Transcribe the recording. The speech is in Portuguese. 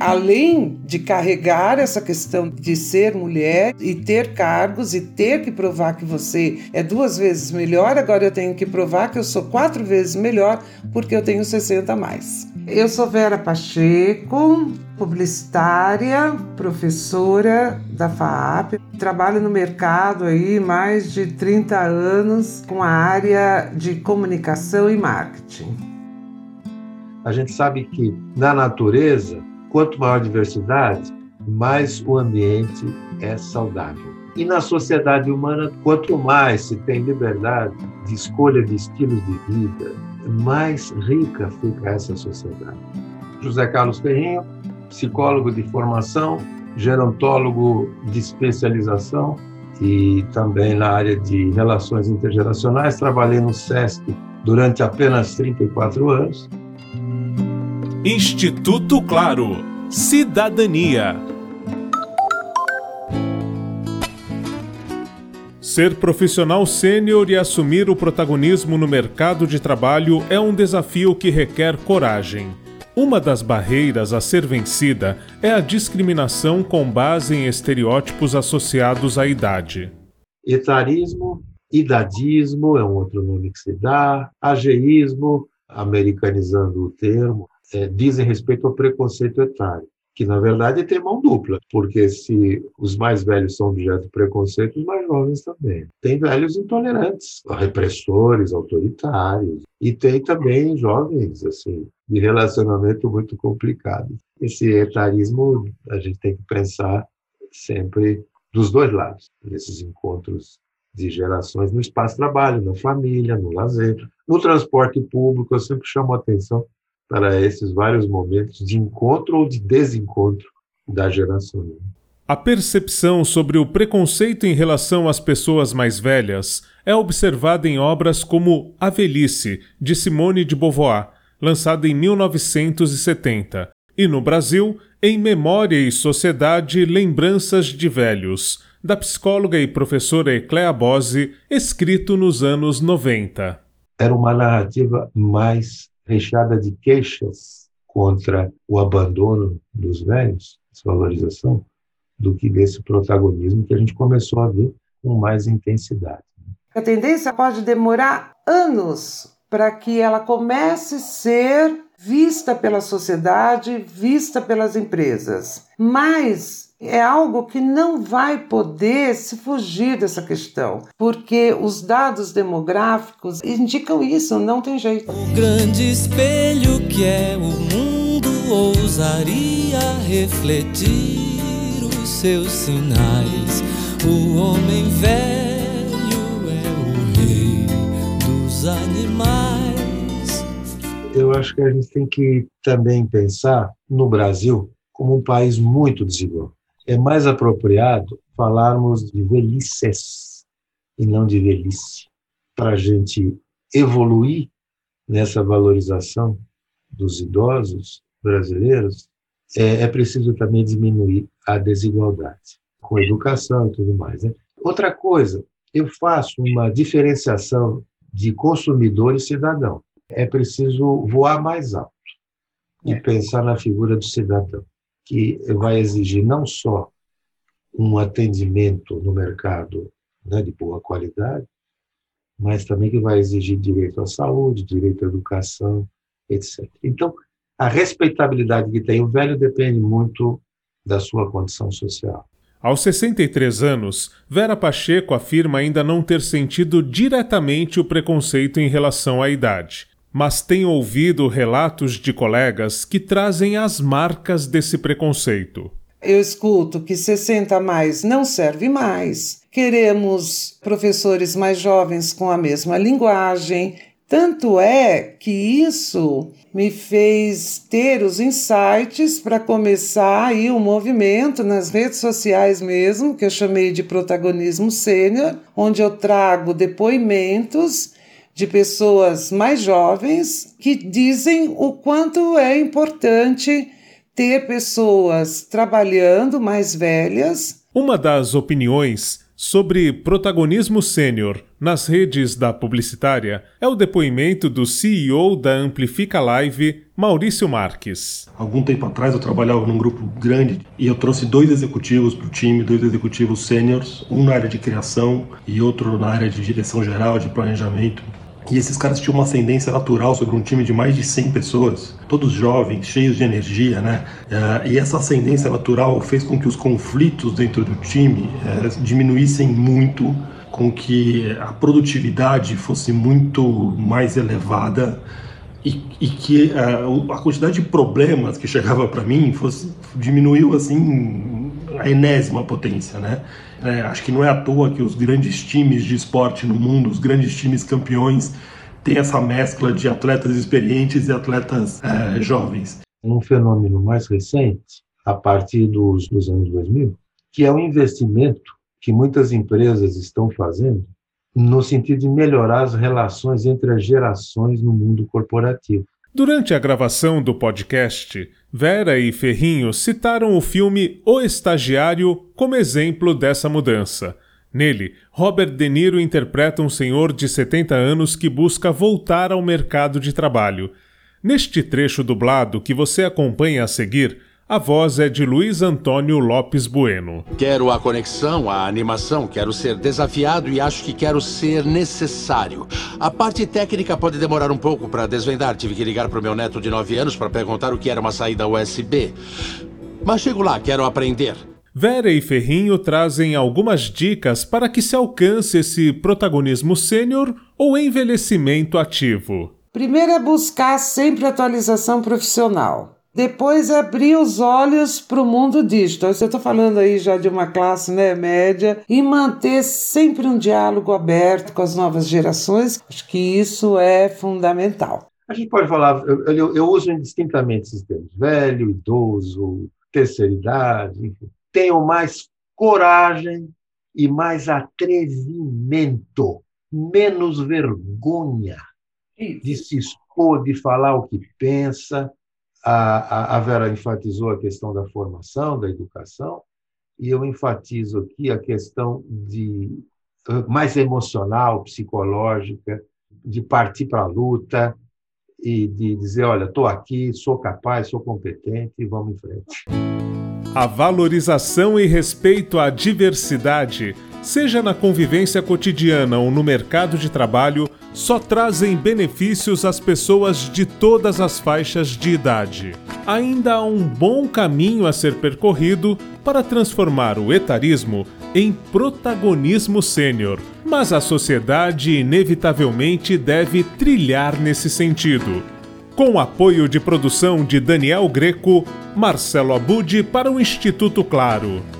além de carregar essa questão de ser mulher e ter cargos e ter que provar que você é duas vezes melhor, agora eu tenho que provar que eu sou quatro vezes melhor porque eu tenho 60 a mais. Eu sou Vera Pacheco, publicitária, professora da FAAP. Trabalho no mercado aí mais de 30 anos com a área de comunicação e marketing. A gente sabe que na natureza, quanto maior a diversidade, mais o ambiente é saudável. E na sociedade humana, quanto mais se tem liberdade de escolha de estilos de vida, mais rica fica essa sociedade. José Carlos Ferrinho, psicólogo de formação, gerontólogo de especialização e também na área de relações intergeracionais. Trabalhei no SESC durante apenas 34 anos. Instituto Claro. Cidadania. Ser profissional sênior e assumir o protagonismo no mercado de trabalho é um desafio que requer coragem. Uma das barreiras a ser vencida é a discriminação com base em estereótipos associados à idade. Etarismo, idadismo é um outro nome que se dá, ageísmo, americanizando o termo, é, dizem respeito ao preconceito etário que na verdade tem mão dupla, porque se os mais velhos são objeto de preconceito, os mais jovens também. Tem velhos intolerantes, repressores, autoritários, e tem também jovens, assim, de relacionamento muito complicado. Esse etarismo a gente tem que pensar sempre dos dois lados, nesses encontros de gerações no espaço-trabalho, na família, no lazer, no transporte público, eu sempre chamo a atenção para esses vários momentos de encontro ou de desencontro da geração. A percepção sobre o preconceito em relação às pessoas mais velhas é observada em obras como A Velhice, de Simone de Beauvoir, lançada em 1970, e no Brasil, em Memória e Sociedade Lembranças de Velhos, da psicóloga e professora Ecléa Bose, escrito nos anos 90. Era uma narrativa mais recheada de queixas contra o abandono dos velhos, desvalorização, do que desse protagonismo que a gente começou a ver com mais intensidade. A tendência pode demorar anos para que ela comece a ser vista pela sociedade, vista pelas empresas. Mas é algo que não vai poder se fugir dessa questão, porque os dados demográficos indicam isso, não tem jeito. O grande espelho que é o mundo ousaria refletir os seus sinais. O homem velho é o rei dos animais. Eu acho que a gente tem que também pensar no Brasil como um país muito desigual é mais apropriado falarmos de velhices e não de velhice, para a gente evoluir nessa valorização dos idosos brasileiros, é, é, preciso também diminuir a desigualdade, com educação e tudo mais. Né? Outra coisa, eu faço uma diferenciação de consumidor e cidadão. É preciso voar mais alto e pensar na figura do cidadão que vai exigir não só um atendimento no mercado né, de boa qualidade, mas também que vai exigir direito à saúde, direito à educação, etc. Então, a respeitabilidade que tem o velho depende muito da sua condição social. Aos 63 anos, Vera Pacheco afirma ainda não ter sentido diretamente o preconceito em relação à idade mas tenho ouvido relatos de colegas que trazem as marcas desse preconceito. Eu escuto que 60 a mais não serve mais. Queremos professores mais jovens com a mesma linguagem. Tanto é que isso me fez ter os insights para começar aí um movimento nas redes sociais mesmo, que eu chamei de protagonismo sênior, onde eu trago depoimentos de pessoas mais jovens que dizem o quanto é importante ter pessoas trabalhando mais velhas. Uma das opiniões sobre protagonismo sênior nas redes da publicitária é o depoimento do CEO da Amplifica Live, Maurício Marques. Algum tempo atrás eu trabalhava num grupo grande e eu trouxe dois executivos para o time, dois executivos sêniores, um na área de criação e outro na área de direção geral, de planejamento. E esses caras tinham uma ascendência natural sobre um time de mais de 100 pessoas, todos jovens, cheios de energia, né? Uh, e essa ascendência natural fez com que os conflitos dentro do time uh, diminuíssem muito, com que a produtividade fosse muito mais elevada e, e que uh, a quantidade de problemas que chegava para mim fosse, diminuiu assim a enésima potência, né? É, acho que não é à toa que os grandes times de esporte no mundo, os grandes times campeões, têm essa mescla de atletas experientes e atletas é, jovens. Um fenômeno mais recente, a partir dos, dos anos 2000, que é o investimento que muitas empresas estão fazendo no sentido de melhorar as relações entre as gerações no mundo corporativo. Durante a gravação do podcast, Vera e Ferrinho citaram o filme O Estagiário como exemplo dessa mudança. Nele, Robert De Niro interpreta um senhor de 70 anos que busca voltar ao mercado de trabalho. Neste trecho dublado que você acompanha a seguir, a voz é de Luiz Antônio Lopes Bueno. Quero a conexão, a animação, quero ser desafiado e acho que quero ser necessário. A parte técnica pode demorar um pouco para desvendar. Tive que ligar para o meu neto de 9 anos para perguntar o que era uma saída USB. Mas chego lá, quero aprender. Vera e Ferrinho trazem algumas dicas para que se alcance esse protagonismo sênior ou envelhecimento ativo. Primeiro é buscar sempre atualização profissional. Depois abrir os olhos para o mundo digital. Você está falando aí já de uma classe né, média e manter sempre um diálogo aberto com as novas gerações. Acho que isso é fundamental. A gente pode falar, eu, eu, eu uso indistintamente esses termos: velho, idoso, terceira idade, enfim. Tenham mais coragem e mais atrevimento, menos vergonha de se expor, de falar o que pensa a, a, Vera enfatizou a questão da formação, da educação, e eu enfatizo aqui a questão de mais emocional, psicológica, de partir para a luta e de dizer, olha, estou aqui, sou capaz, sou competente e vamos em frente. A valorização e respeito à diversidade seja na convivência cotidiana ou no mercado de trabalho, só trazem benefícios às pessoas de todas as faixas de idade. Ainda há um bom caminho a ser percorrido para transformar o etarismo em protagonismo sênior, mas a sociedade inevitavelmente deve trilhar nesse sentido. Com apoio de produção de Daniel Greco, Marcelo Abud para o Instituto Claro.